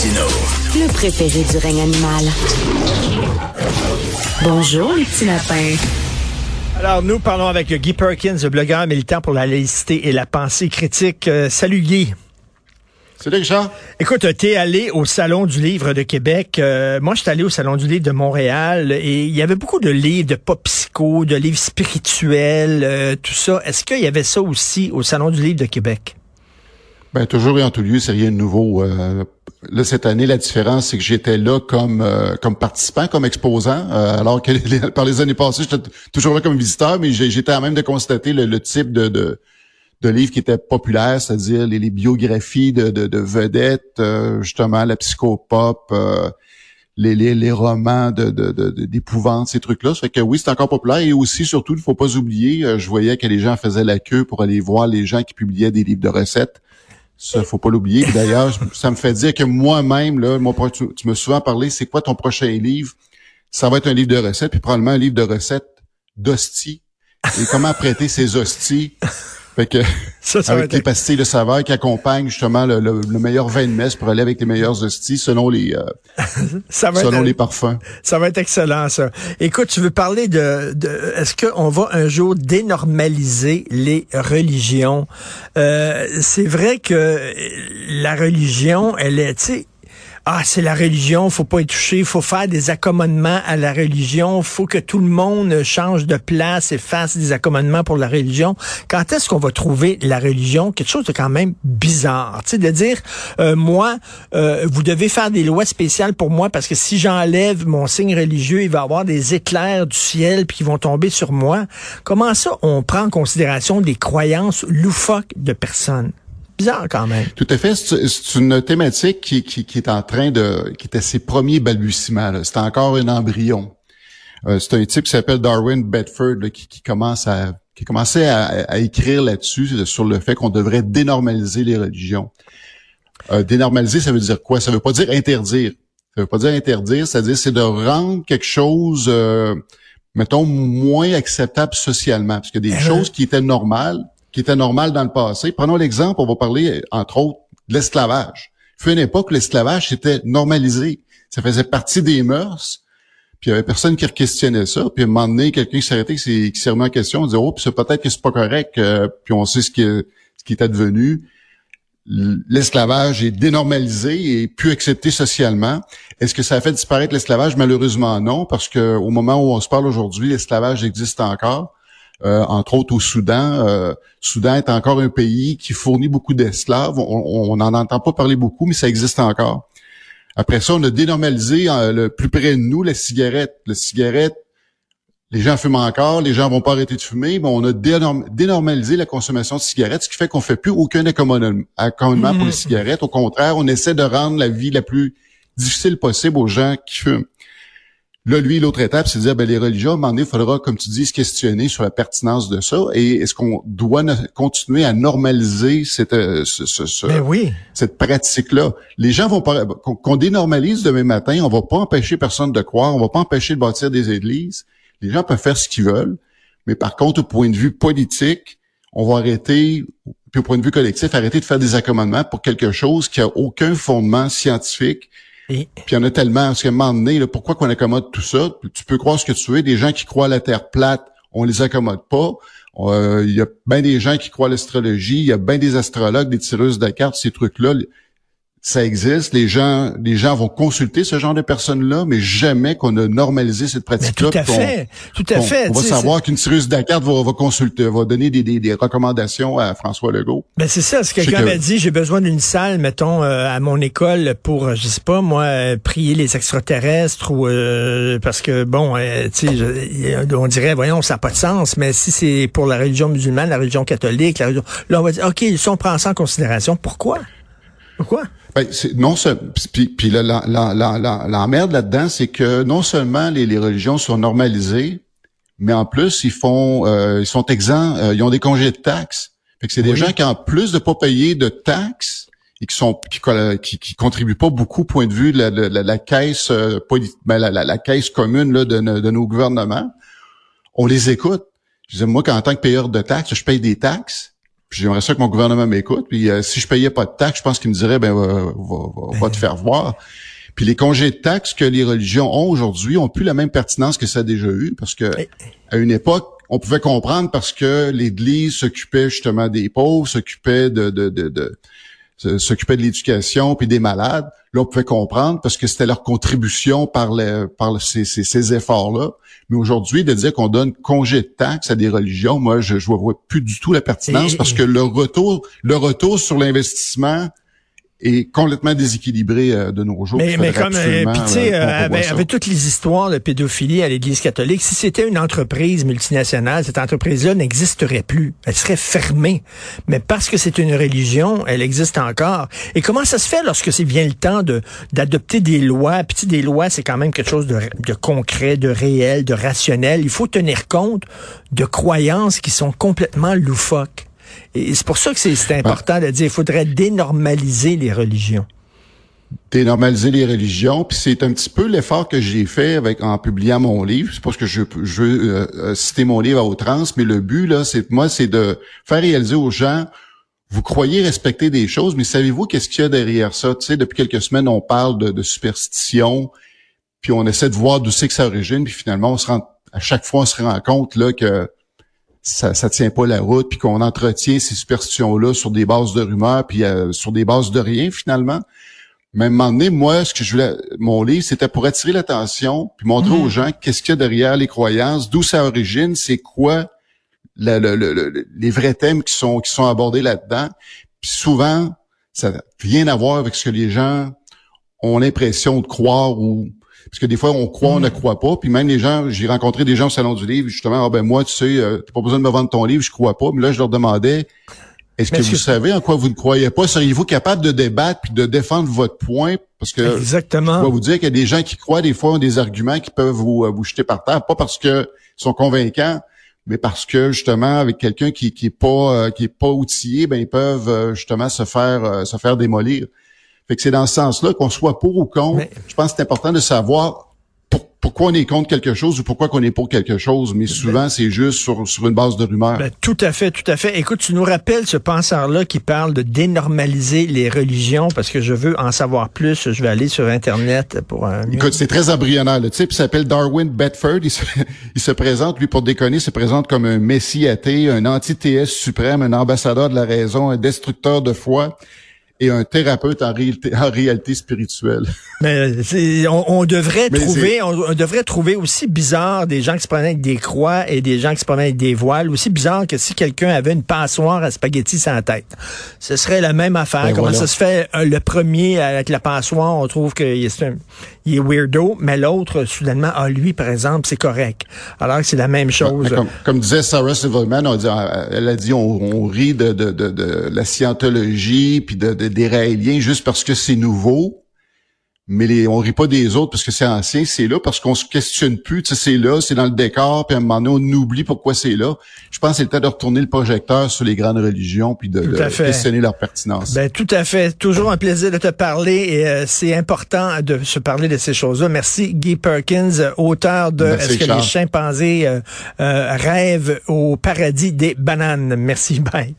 Le préféré du règne animal. Bonjour, les petits lapins. Alors, nous parlons avec Guy Perkins, blogueur militant pour la laïcité et la pensée critique. Euh, salut Guy. Salut Richard. Écoute, t'es allé au Salon du Livre de Québec. Euh, moi, j'étais allé au Salon du Livre de Montréal et il y avait beaucoup de livres de pop psycho, de livres spirituels, euh, tout ça. Est-ce qu'il y avait ça aussi au Salon du Livre de Québec? Ben, toujours et en tout lieu, c'est rien de nouveau. Euh, là, cette année, la différence, c'est que j'étais là comme euh, comme participant, comme exposant, euh, alors que par les années passées, j'étais toujours là comme visiteur, mais j'étais à même de constater le, type de, de, de livres qui étaient populaires, c'est-à-dire les, biographies de, de, de vedettes, justement, la psychopop, les, les, les, romans de, d'épouvante, ces trucs-là. Ça fait que oui, c'est encore populaire. Et aussi, surtout, il faut pas oublier, je voyais que les gens faisaient la queue pour aller voir les gens qui publiaient des livres de recettes. Ça, faut pas l'oublier. D'ailleurs, ça me fait dire que moi-même, là, tu, tu m'as souvent parlé, c'est quoi ton prochain livre? Ça va être un livre de recettes, puis probablement un livre de recettes d'hosties. Et comment prêter ces hosties fait que, ça, ça avec les pastilles de saveur qui accompagnent justement le, meilleur vin de messe pour aller avec les meilleurs hosties selon les euh, selon les parfums. Ça va être excellent ça. Écoute, tu veux parler de, de est-ce qu'on va un jour dénormaliser les religions? Euh, C'est vrai que la religion, elle est, tu sais ah, c'est la religion, faut pas y toucher, faut faire des accommodements à la religion, faut que tout le monde change de place et fasse des accommodements pour la religion. Quand est-ce qu'on va trouver la religion? Quelque chose de quand même bizarre, tu sais, de dire euh, moi, euh, vous devez faire des lois spéciales pour moi parce que si j'enlève mon signe religieux, il va y avoir des éclairs du ciel puis qui vont tomber sur moi. Comment ça on prend en considération des croyances loufoques de personnes? Bizarre quand même. Tout à fait. C'est une thématique qui, qui, qui, est en train de, qui est à ses premiers balbutiements. C'est encore un embryon. Euh, c'est un type qui s'appelle Darwin Bedford qui, qui, commence à qui commençait à, à écrire là-dessus sur le fait qu'on devrait dénormaliser les religions. Euh, dénormaliser, ça veut dire quoi? Ça veut pas dire interdire. Ça veut pas dire interdire, c'est-à-dire c'est de rendre quelque chose, euh, mettons, moins acceptable socialement, parce que des choses qui étaient normales qui était normal dans le passé. Prenons l'exemple, on va parler, entre autres, de l'esclavage. Il fut une époque où l'esclavage était normalisé. Ça faisait partie des mœurs. Puis il y avait personne qui questionnait ça. Puis à un moment donné, quelqu'un qui s'arrêtait, qui s'est remis en question, on disait, oh, puis c'est peut-être que c'est pas correct. Euh, puis on sait ce qui, ce qui est advenu. L'esclavage est dénormalisé et plus accepté socialement. Est-ce que ça a fait disparaître l'esclavage? Malheureusement non, parce que au moment où on se parle aujourd'hui, l'esclavage existe encore. Euh, entre autres au Soudan. Euh, Soudan est encore un pays qui fournit beaucoup d'esclaves. On n'en entend pas parler beaucoup, mais ça existe encore. Après ça, on a dénormalisé euh, le plus près de nous la cigarette. La cigarette, les gens fument encore, les gens vont pas arrêter de fumer, mais on a dénormalisé la consommation de cigarettes, ce qui fait qu'on fait plus aucun accommodement, pour les mmh. cigarettes. Au contraire, on essaie de rendre la vie la plus difficile possible aux gens qui fument. Là, lui, l'autre étape, c'est de dire, ben, les religions, à un moment donné, il faudra, comme tu dis, se questionner sur la pertinence de ça. Et est-ce qu'on doit continuer à normaliser cette, euh, ce, ben oui. cette pratique-là? Les gens vont pas, qu'on dénormalise demain matin, on va pas empêcher personne de croire, on va pas empêcher de bâtir des églises. Les gens peuvent faire ce qu'ils veulent. Mais par contre, au point de vue politique, on va arrêter, puis au point de vue collectif, arrêter de faire des accommodements pour quelque chose qui a aucun fondement scientifique, puis il y en a tellement, parce qu'à un moment donné, pourquoi qu'on accommode tout ça? Tu peux croire ce que tu veux, des gens qui croient à la Terre plate, on les accommode pas. Euh, il y a bien des gens qui croient à l'astrologie, il y a bien des astrologues, des tireuses de cartes, ces trucs-là ça existe. Les gens, les gens vont consulter ce genre de personnes-là, mais jamais qu'on a normalisé cette pratique-là. Tout à fait, tout à fait. On va savoir qu'une de carte va, va, consulter, va donner des, des, des, recommandations à François Legault. Ben c'est ça. Ce que quelqu'un m'a dit, j'ai besoin d'une salle, mettons, euh, à mon école pour, je sais pas moi, euh, prier les extraterrestres ou euh, parce que bon, tu sais, on dirait, voyons, ça n'a pas de sens. Mais si c'est pour la religion musulmane, la religion catholique, la religion, là on va dire, ok, si on prend ça en considération, pourquoi? Pourquoi? Ben, non puis, puis la, la, la, la, merde là-dedans, c'est que non seulement les, les, religions sont normalisées, mais en plus ils font, euh, ils sont exempts, euh, ils ont des congés de taxes. Fait que c'est des gens qui en plus de pas payer de taxes et qui sont qui, qui, contribuent pas beaucoup point de vue de la, la, caisse euh, ben, la, la, caisse commune là, de, de nos gouvernements. On les écoute. Je disais moi qu'en tant que payeur de taxes, je paye des taxes j'aimerais ça que mon gouvernement m'écoute. Puis euh, si je payais pas de taxes, je pense qu'il me dirait ben va, va, va te faire voir. Puis les congés de taxes que les religions ont aujourd'hui ont plus la même pertinence que ça a déjà eu, parce que à une époque, on pouvait comprendre parce que l'Église s'occupait justement des pauvres, s'occupait de, de, de, de s'occupait de l'éducation puis des malades. Là, on pouvait comprendre parce que c'était leur contribution par, les, par ces, ces, ces efforts-là. Mais aujourd'hui, de dire qu'on donne congé de taxes à des religions, moi, je ne vois plus du tout la pertinence parce que le retour, le retour sur l'investissement est complètement déséquilibré euh, de nos jours. Mais, mais comme, euh, puis tu sais, euh, avec, toutes les histoires de pédophilie à l'Église catholique, si c'était une entreprise multinationale, cette entreprise-là n'existerait plus. Elle serait fermée. Mais parce que c'est une religion, elle existe encore. Et comment ça se fait lorsque c'est vient le temps de d'adopter des lois? Puis des lois, c'est quand même quelque chose de, de concret, de réel, de rationnel. Il faut tenir compte de croyances qui sont complètement loufoques. Et c'est pour ça que c'est important de dire qu'il faudrait dénormaliser les religions. Dénormaliser les religions, puis c'est un petit peu l'effort que j'ai fait avec en publiant mon livre. C'est parce que je, je veux euh, citer mon livre à outrance, mais le but là, c'est moi, c'est de faire réaliser aux gens vous croyez respecter des choses, mais savez-vous qu'est-ce qu'il y a derrière ça? Tu sais, depuis quelques semaines, on parle de, de superstition, puis on essaie de voir d'où c'est que ça origine, puis finalement, on se rend, à chaque fois, on se rend compte là que ça, ça tient pas la route, puis qu'on entretient ces superstitions-là sur des bases de rumeurs, puis euh, sur des bases de rien finalement. Mais à un moment donné, moi, ce que je voulais, mon livre, c'était pour attirer l'attention, puis montrer aux mm. gens qu'est-ce qu'il y a derrière les croyances, d'où ça origine, c'est quoi les vrais thèmes qui sont qui sont abordés là-dedans. Puis souvent, ça n'a rien à voir avec ce que les gens ont l'impression de croire ou parce que des fois, on croit, on ne mm. croit pas. Puis même les gens, j'ai rencontré des gens au Salon du Livre, justement, ah ben moi, tu sais, euh, t'as pas besoin de me vendre ton livre, je crois pas. Mais là, je leur demandais, est-ce que vous savez en quoi vous ne croyez pas? Seriez-vous capable de débattre puis de défendre votre point? Parce que Exactement. je vais vous dire qu'il y a des gens qui croient des fois ont des arguments qui peuvent vous, euh, vous jeter par terre, pas parce que sont convaincants, mais parce que justement avec quelqu'un qui qui est pas euh, qui est pas outillé, ben ils peuvent justement se faire se faire démolir. Fait que c'est dans ce sens-là qu'on soit pour ou contre. Je pense que c'est important de savoir pourquoi on est contre quelque chose ou pourquoi qu'on est pour quelque chose, mais souvent c'est juste sur, sur une base de rumeurs. Ben, tout à fait, tout à fait. Écoute, tu nous rappelles ce penseur-là qui parle de dénormaliser les religions parce que je veux en savoir plus. Je vais aller sur Internet pour un... Écoute, c'est très embryonnaire. Le type s'appelle Darwin Bedford. Il se, il se, présente, lui, pour déconner, il se présente comme un messie athée, un anti-TS suprême, un ambassadeur de la raison, un destructeur de foi et un thérapeute en réalité, en réalité spirituelle. Mais on, on, devrait trouver, on, devrait trouver aussi bizarre des gens qui se prennent avec des croix et des gens qui se prennent avec des voiles. Aussi bizarre que si quelqu'un avait une passoire à spaghetti sans tête. Ce serait la même affaire. Ben Comment ça se fait euh, le premier avec la passoire, on trouve qu'il est, il est weirdo, mais l'autre, soudainement, ah, lui, par exemple, c'est correct. Alors que c'est la même chose. Comme, comme, disait Sarah Silverman, on dit, elle a dit, on, on rit de, de, de, de, la scientologie, puis de, de, des Raéliens juste parce que c'est nouveau mais les, on rit pas des autres parce que c'est ancien, c'est là parce qu'on se questionne plus, tu sais, c'est là, c'est dans le décor, puis à un moment donné, on oublie pourquoi c'est là. Je pense que c'est le temps de retourner le projecteur sur les grandes religions puis de, questionner leur pertinence. Ben, tout à fait. Toujours un plaisir de te parler et euh, c'est important de se parler de ces choses-là. Merci Guy Perkins, auteur de Est-ce que les chimpanzés euh, euh, rêvent au paradis des bananes. Merci, bye.